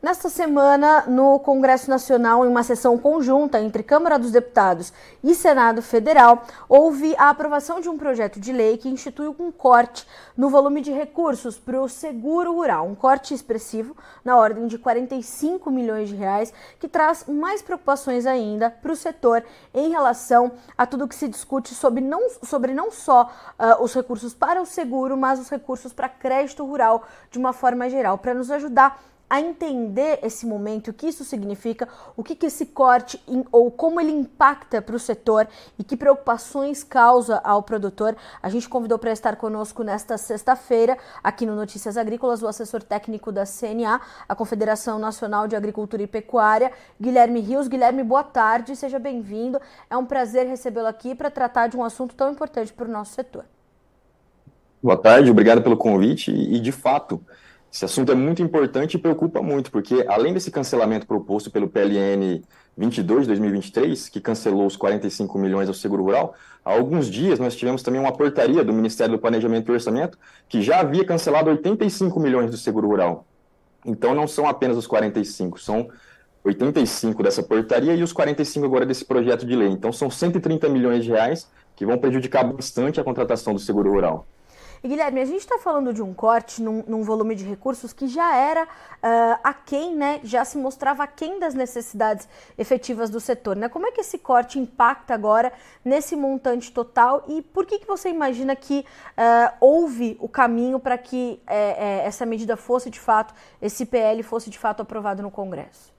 Nesta semana, no Congresso Nacional, em uma sessão conjunta entre Câmara dos Deputados e Senado Federal, houve a aprovação de um projeto de lei que institui um corte no volume de recursos para o seguro rural, um corte expressivo na ordem de 45 milhões de reais, que traz mais preocupações ainda para o setor em relação a tudo que se discute sobre não, sobre não só uh, os recursos para o seguro, mas os recursos para crédito rural de uma forma geral, para nos ajudar a entender esse momento, o que isso significa, o que, que esse corte ou como ele impacta para o setor e que preocupações causa ao produtor. A gente convidou para estar conosco nesta sexta-feira, aqui no Notícias Agrícolas, o assessor técnico da CNA, a Confederação Nacional de Agricultura e Pecuária, Guilherme Rios. Guilherme, boa tarde, seja bem-vindo. É um prazer recebê-lo aqui para tratar de um assunto tão importante para o nosso setor. Boa tarde, obrigado pelo convite e, de fato, esse assunto é muito importante e preocupa muito, porque além desse cancelamento proposto pelo PLN 22 de 2023, que cancelou os 45 milhões ao seguro rural, há alguns dias nós tivemos também uma portaria do Ministério do Planejamento e Orçamento que já havia cancelado 85 milhões do seguro rural. Então não são apenas os 45, são 85 dessa portaria e os 45 agora desse projeto de lei. Então são 130 milhões de reais que vão prejudicar bastante a contratação do seguro rural. E Guilherme, a gente está falando de um corte num, num, volume de recursos que já era uh, aquém, né? Já se mostrava aquém das necessidades efetivas do setor, né? Como é que esse corte impacta agora nesse montante total e por que, que você imagina que uh, houve o caminho para que uh, essa medida fosse de fato, esse PL fosse de fato aprovado no Congresso?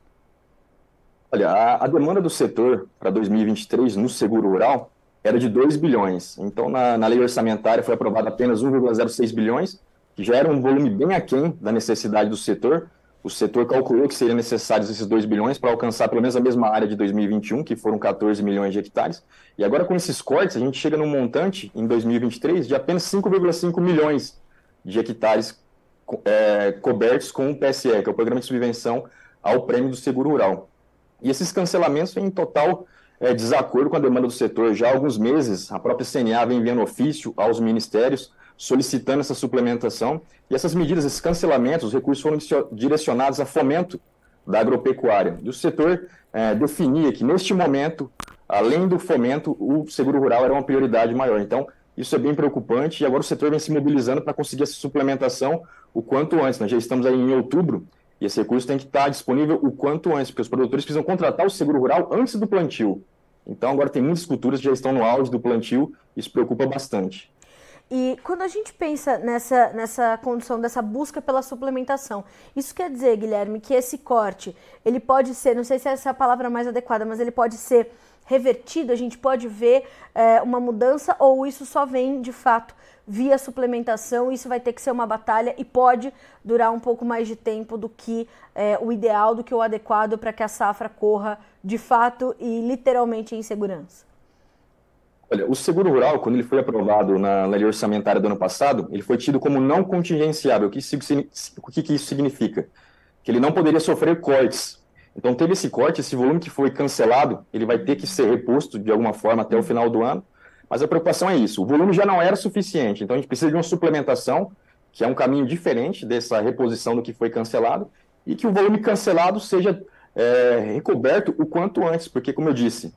Olha, a, a demanda do setor para 2023 no seguro rural era de 2 bilhões. Então, na, na lei orçamentária foi aprovado apenas 1,06 bilhões, que já era um volume bem aquém da necessidade do setor. O setor calculou que seriam necessários esses 2 bilhões para alcançar pelo menos a mesma área de 2021, que foram 14 milhões de hectares. E agora, com esses cortes, a gente chega num montante, em 2023, de apenas 5,5 milhões de hectares é, cobertos com o PSE, que é o Programa de Subvenção ao Prêmio do Seguro Rural. E esses cancelamentos em total é, desacordo com a demanda do setor. Já há alguns meses, a própria CNA vem enviando ofício aos ministérios solicitando essa suplementação. E essas medidas, esses cancelamentos, os recursos foram direcionados a fomento da agropecuária. E o setor é, definia que, neste momento, além do fomento, o seguro rural era uma prioridade maior. Então, isso é bem preocupante e agora o setor vem se mobilizando para conseguir essa suplementação o quanto antes. Nós já estamos aí em outubro e esse recurso tem que estar disponível o quanto antes, porque os produtores precisam contratar o seguro rural antes do plantio. Então, agora tem muitas culturas que já estão no auge do plantio, isso preocupa bastante. E quando a gente pensa nessa, nessa condição dessa busca pela suplementação, isso quer dizer, Guilherme, que esse corte, ele pode ser, não sei se essa é a palavra mais adequada, mas ele pode ser revertido, a gente pode ver é, uma mudança ou isso só vem de fato via suplementação, isso vai ter que ser uma batalha e pode durar um pouco mais de tempo do que é, o ideal, do que o adequado para que a safra corra de fato e literalmente em segurança. Olha, o seguro rural, quando ele foi aprovado na lei orçamentária do ano passado, ele foi tido como não contingenciável. O que, o que isso significa? Que ele não poderia sofrer cortes. Então, teve esse corte, esse volume que foi cancelado, ele vai ter que ser reposto de alguma forma até o final do ano. Mas a preocupação é isso: o volume já não era suficiente, então a gente precisa de uma suplementação, que é um caminho diferente dessa reposição do que foi cancelado, e que o volume cancelado seja é, recoberto o quanto antes, porque, como eu disse,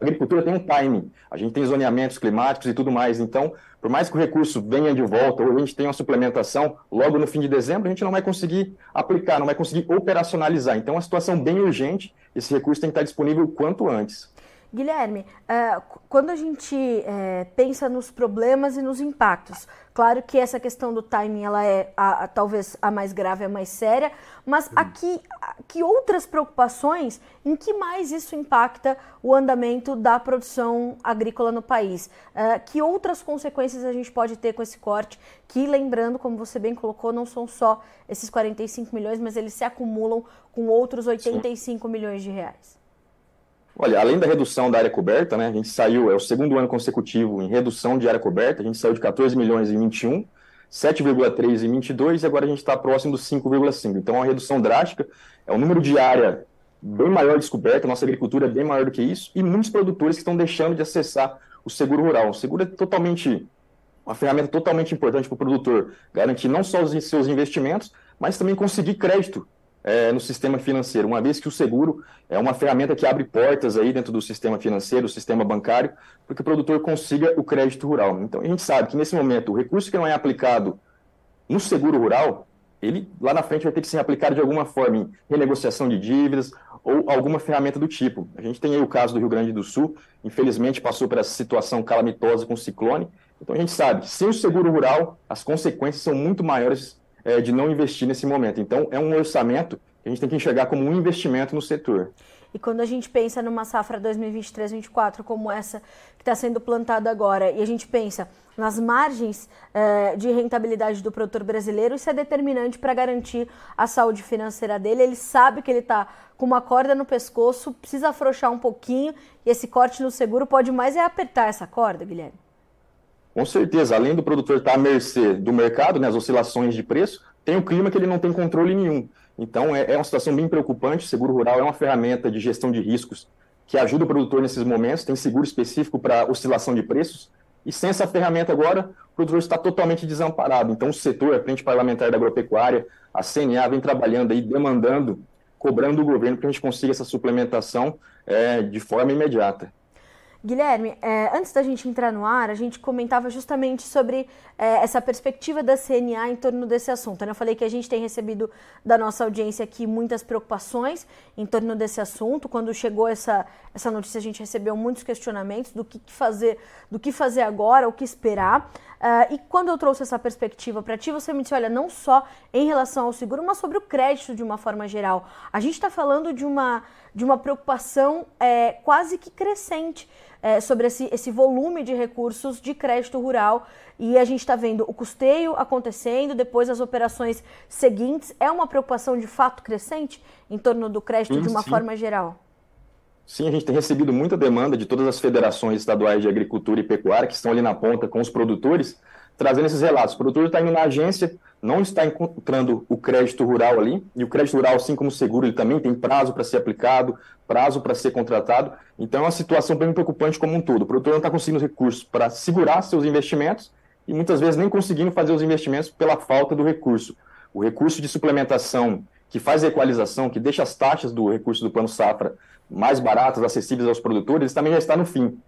a agricultura tem um timing, a gente tem zoneamentos climáticos e tudo mais, então, por mais que o recurso venha de volta ou a gente tenha uma suplementação logo no fim de dezembro, a gente não vai conseguir aplicar, não vai conseguir operacionalizar. Então, é uma situação bem urgente, esse recurso tem que estar disponível o quanto antes. Guilherme, uh, quando a gente uh, pensa nos problemas e nos impactos, claro que essa questão do timing ela é a, a, talvez a mais grave, a mais séria, mas aqui que outras preocupações, em que mais isso impacta o andamento da produção agrícola no país? Uh, que outras consequências a gente pode ter com esse corte? Que lembrando, como você bem colocou, não são só esses 45 milhões, mas eles se acumulam com outros 85 Sim. milhões de reais. Olha, além da redução da área coberta, né, a gente saiu, é o segundo ano consecutivo em redução de área coberta, a gente saiu de 14 milhões em 21, 7,3 em 22 e agora a gente está próximo dos 5,5. Então, é uma redução drástica, é um número de área bem maior descoberta, nossa agricultura é bem maior do que isso, e muitos produtores que estão deixando de acessar o seguro rural. O seguro é totalmente, uma ferramenta totalmente importante para o produtor, garantir não só os seus investimentos, mas também conseguir crédito é, no sistema financeiro, uma vez que o seguro é uma ferramenta que abre portas aí dentro do sistema financeiro, do sistema bancário, para que o produtor consiga o crédito rural. Então, a gente sabe que nesse momento, o recurso que não é aplicado no seguro rural, ele lá na frente vai ter que ser aplicado de alguma forma em renegociação de dívidas ou alguma ferramenta do tipo. A gente tem aí o caso do Rio Grande do Sul, infelizmente passou por essa situação calamitosa com o ciclone. Então a gente sabe, sem o seguro rural, as consequências são muito maiores é, de não investir nesse momento. Então é um orçamento que a gente tem que enxergar como um investimento no setor. E quando a gente pensa numa safra 2023-2024 como essa que está sendo plantada agora, e a gente pensa nas margens eh, de rentabilidade do produtor brasileiro, isso é determinante para garantir a saúde financeira dele. Ele sabe que ele está com uma corda no pescoço, precisa afrouxar um pouquinho, e esse corte no seguro pode mais é apertar essa corda, Guilherme. Com certeza, além do produtor estar à mercê do mercado, né, as oscilações de preço, tem o clima que ele não tem controle nenhum. Então, é, é uma situação bem preocupante. O seguro rural é uma ferramenta de gestão de riscos que ajuda o produtor nesses momentos. Tem seguro específico para oscilação de preços. E sem essa ferramenta agora, o produtor está totalmente desamparado. Então, o setor, a Frente Parlamentar da Agropecuária, a CNA, vem trabalhando aí, demandando, cobrando do governo para que a gente consiga essa suplementação é, de forma imediata. Guilherme, é, antes da gente entrar no ar, a gente comentava justamente sobre é, essa perspectiva da CNA em torno desse assunto. Né? Eu falei que a gente tem recebido da nossa audiência aqui muitas preocupações em torno desse assunto. Quando chegou essa, essa notícia, a gente recebeu muitos questionamentos do que fazer, do que fazer agora, o que esperar. Uh, e quando eu trouxe essa perspectiva para ti, você me disse, olha, não só em relação ao seguro, mas sobre o crédito de uma forma geral. A gente está falando de uma, de uma preocupação é, quase que crescente é, sobre esse, esse volume de recursos de crédito rural e a gente está vendo o custeio acontecendo, depois as operações seguintes. É uma preocupação de fato crescente em torno do crédito sim, de uma sim. forma geral? Sim, a gente tem recebido muita demanda de todas as federações estaduais de agricultura e pecuária que estão ali na ponta com os produtores, trazendo esses relatos. O produtor está indo na agência, não está encontrando o crédito rural ali, e o crédito rural, assim como o seguro, ele também tem prazo para ser aplicado, prazo para ser contratado. Então é uma situação bem preocupante como um todo. O produtor não está conseguindo recursos para segurar seus investimentos e muitas vezes nem conseguindo fazer os investimentos pela falta do recurso. O recurso de suplementação que faz a equalização, que deixa as taxas do recurso do plano safra mais baratas, acessíveis aos produtores, também já está no fim.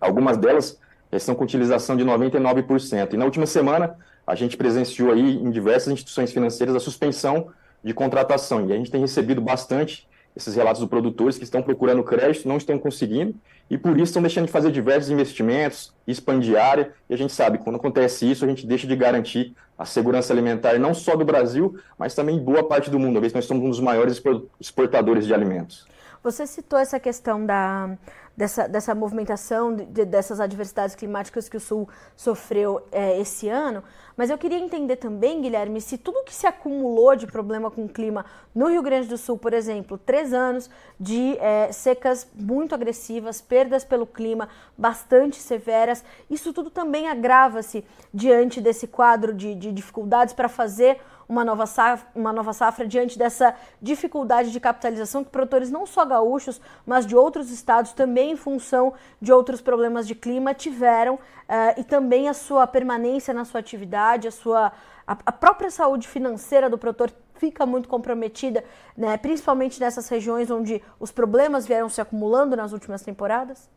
Algumas delas já estão com utilização de 99%. E na última semana, a gente presenciou aí em diversas instituições financeiras a suspensão de contratação. E a gente tem recebido bastante esses relatos dos produtores que estão procurando crédito, não estão conseguindo, e por isso estão deixando de fazer diversos investimentos, expandir área, e a gente sabe, quando acontece isso, a gente deixa de garantir a segurança alimentar não só do Brasil, mas também boa parte do mundo, uma vez que nós somos um dos maiores exportadores de alimentos. Você citou essa questão da, dessa, dessa movimentação, de, dessas adversidades climáticas que o Sul sofreu é, esse ano, mas eu queria entender também, Guilherme, se tudo que se acumulou de problema com o clima no Rio Grande do Sul, por exemplo, três anos de é, secas muito agressivas, perdas pelo clima bastante severas, isso tudo também agrava-se diante desse quadro de, de dificuldades para fazer uma nova, safra, uma nova safra diante dessa dificuldade de capitalização que produtores não só gaúchos, mas de outros estados também em função de outros problemas de clima tiveram uh, e também a sua permanência na sua atividade, a sua a, a própria saúde financeira do produtor fica muito comprometida, né, principalmente nessas regiões onde os problemas vieram se acumulando nas últimas temporadas?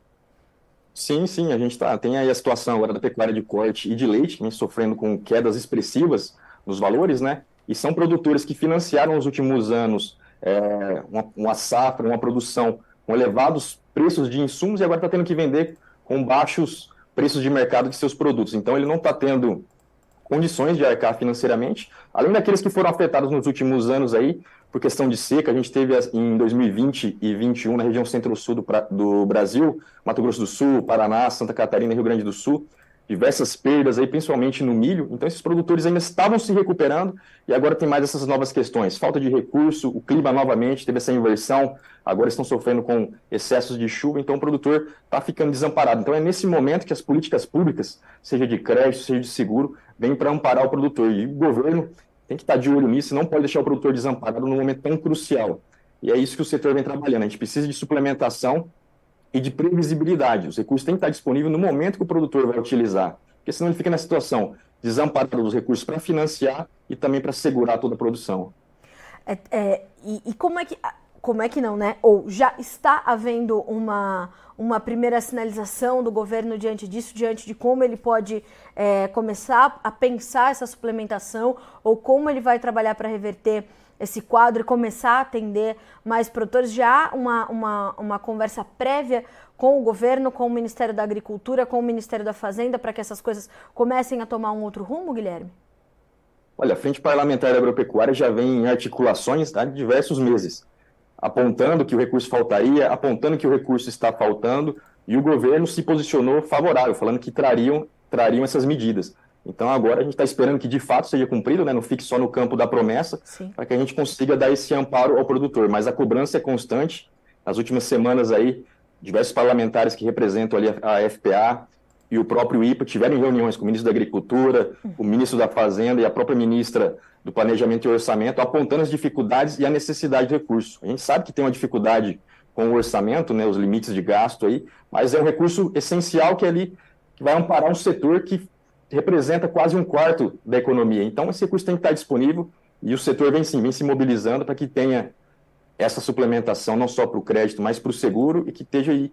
Sim, sim, a gente tá, tem aí a situação agora da pecuária de corte e de leite, vem sofrendo com quedas expressivas nos valores, né? E são produtores que financiaram nos últimos anos é, uma, uma, safra, uma produção com elevados preços de insumos e agora está tendo que vender com baixos preços de mercado de seus produtos. Então ele não está tendo condições de arcar financeiramente, além daqueles que foram afetados nos últimos anos aí por questão de seca. A gente teve em 2020 e 2021 na região centro-sul do, do Brasil, Mato Grosso do Sul, Paraná, Santa Catarina Rio Grande do Sul, diversas perdas aí, principalmente no milho. Então, esses produtores ainda estavam se recuperando e agora tem mais essas novas questões. Falta de recurso, o clima novamente teve essa inversão, agora estão sofrendo com excessos de chuva, então o produtor está ficando desamparado. Então, é nesse momento que as políticas públicas, seja de crédito, seja de seguro, vêm para amparar o produtor. E o governo tem que estar tá de olho nisso, não pode deixar o produtor desamparado num momento tão crucial. E é isso que o setor vem trabalhando. A gente precisa de suplementação e de previsibilidade. Os recursos têm que estar disponíveis no momento que o produtor vai utilizar, porque senão ele fica na situação desamparado dos recursos para financiar e também para segurar toda a produção. É, é, e, e como é que como é que não, né? Ou já está havendo uma, uma primeira sinalização do governo diante disso, diante de como ele pode é, começar a pensar essa suplementação ou como ele vai trabalhar para reverter esse quadro e começar a atender mais produtores? Já há uma, uma, uma conversa prévia com o governo, com o Ministério da Agricultura, com o Ministério da Fazenda, para que essas coisas comecem a tomar um outro rumo, Guilherme? Olha, a Frente Parlamentar da Agropecuária já vem em articulações há diversos meses apontando que o recurso faltaria, apontando que o recurso está faltando, e o governo se posicionou favorável, falando que trariam, trariam essas medidas. Então agora a gente está esperando que de fato seja cumprido, né? não fique só no campo da promessa, para que a gente consiga dar esse amparo ao produtor. Mas a cobrança é constante. Nas últimas semanas aí, diversos parlamentares que representam ali a FPA e o próprio IPA tiveram reuniões com o ministro da Agricultura, o ministro da Fazenda e a própria ministra do Planejamento e Orçamento, apontando as dificuldades e a necessidade de recurso. A gente sabe que tem uma dificuldade com o orçamento, né, os limites de gasto aí, mas é um recurso essencial que é ali que vai amparar um setor que representa quase um quarto da economia. Então, esse recurso tem que estar disponível e o setor vem sim, vem se mobilizando para que tenha essa suplementação não só para o crédito, mas para o seguro e que esteja aí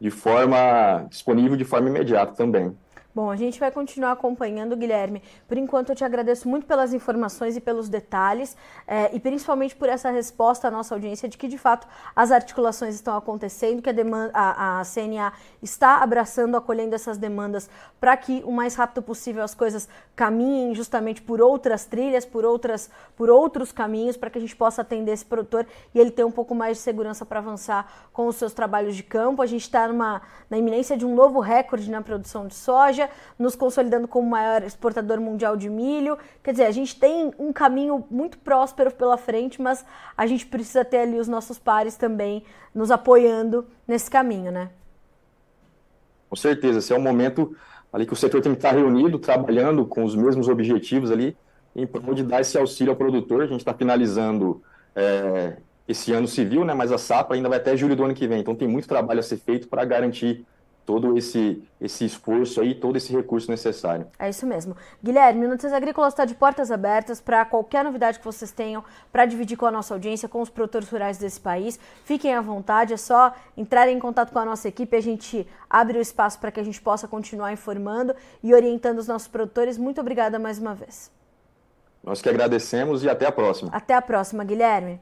de forma disponível de forma imediata também. Bom, a gente vai continuar acompanhando, Guilherme. Por enquanto, eu te agradeço muito pelas informações e pelos detalhes, é, e principalmente por essa resposta à nossa audiência de que, de fato, as articulações estão acontecendo, que a, demanda, a, a CNA está abraçando, acolhendo essas demandas para que o mais rápido possível as coisas caminhem justamente por outras trilhas, por, outras, por outros caminhos, para que a gente possa atender esse produtor e ele ter um pouco mais de segurança para avançar com os seus trabalhos de campo. A gente está na iminência de um novo recorde na produção de soja nos consolidando como maior exportador mundial de milho. Quer dizer, a gente tem um caminho muito próspero pela frente, mas a gente precisa ter ali os nossos pares também nos apoiando nesse caminho, né? Com certeza, esse é o momento ali que o setor tem que estar reunido, trabalhando com os mesmos objetivos ali, em prol de dar esse auxílio ao produtor. A gente está finalizando é, esse ano civil, né? Mas a sapa ainda vai até julho do ano que vem. Então tem muito trabalho a ser feito para garantir todo esse, esse esforço aí, todo esse recurso necessário. É isso mesmo. Guilherme, Notícias Agrícolas está de portas abertas para qualquer novidade que vocês tenham para dividir com a nossa audiência, com os produtores rurais desse país. Fiquem à vontade, é só entrar em contato com a nossa equipe, a gente abre o espaço para que a gente possa continuar informando e orientando os nossos produtores. Muito obrigada mais uma vez. Nós que agradecemos e até a próxima. Até a próxima, Guilherme.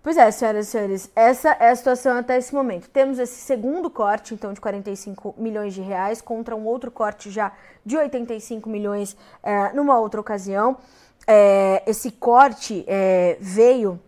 Pois é, senhoras e senhores, essa é a situação até esse momento. Temos esse segundo corte, então, de 45 milhões de reais, contra um outro corte já de 85 milhões é, numa outra ocasião. É, esse corte é, veio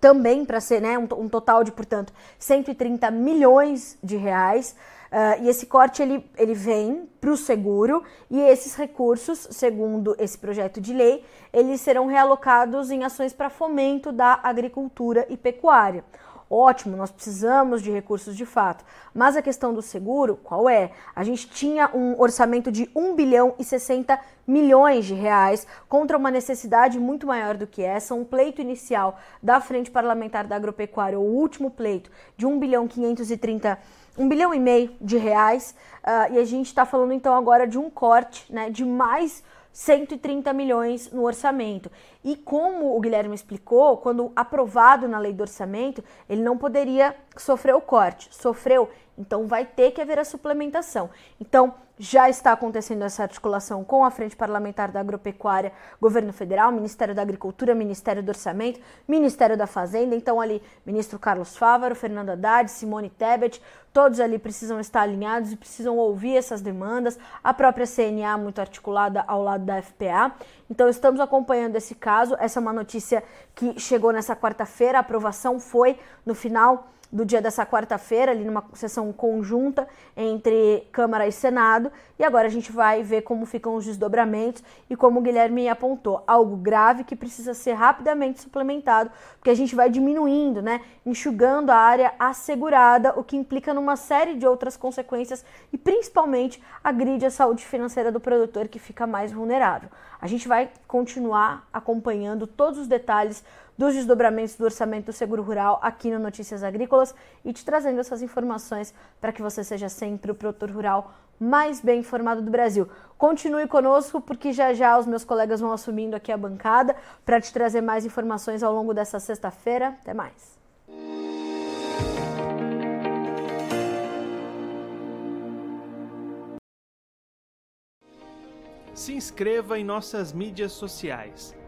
também para ser né, um, um, total de, portanto, 130 milhões de reais. Uh, e esse corte ele, ele vem para o seguro e esses recursos, segundo esse projeto de lei, eles serão realocados em ações para fomento da agricultura e pecuária. Ótimo, nós precisamos de recursos de fato. Mas a questão do seguro, qual é? A gente tinha um orçamento de 1 bilhão e 60 milhões de reais contra uma necessidade muito maior do que essa. Um pleito inicial da Frente Parlamentar da Agropecuária, o último pleito, de 1 bilhão 530 milhões 1 bilhão e meio de reais. Uh, e a gente está falando então agora de um corte né, de mais 130 milhões no orçamento. E como o Guilherme explicou, quando aprovado na lei do orçamento, ele não poderia sofrer o corte. Sofreu, então vai ter que haver a suplementação. Então, já está acontecendo essa articulação com a Frente Parlamentar da Agropecuária, Governo Federal, Ministério da Agricultura, Ministério do Orçamento, Ministério da Fazenda. Então, ali, ministro Carlos Fávaro, Fernando Haddad, Simone Tebet, todos ali precisam estar alinhados e precisam ouvir essas demandas. A própria CNA, muito articulada ao lado da FPA. Então, estamos acompanhando esse caso. Essa é uma notícia que chegou nessa quarta-feira. A aprovação foi no final do dia dessa quarta-feira, ali numa sessão conjunta entre Câmara e Senado, e agora a gente vai ver como ficam os desdobramentos e como o Guilherme apontou, algo grave que precisa ser rapidamente suplementado, porque a gente vai diminuindo, né, enxugando a área assegurada, o que implica numa série de outras consequências e principalmente agride a saúde financeira do produtor que fica mais vulnerável. A gente vai continuar acompanhando todos os detalhes dos desdobramentos do orçamento do seguro rural aqui no Notícias Agrícolas e te trazendo essas informações para que você seja sempre o produtor rural mais bem informado do Brasil. Continue conosco, porque já já os meus colegas vão assumindo aqui a bancada para te trazer mais informações ao longo dessa sexta-feira. Até mais. Se inscreva em nossas mídias sociais.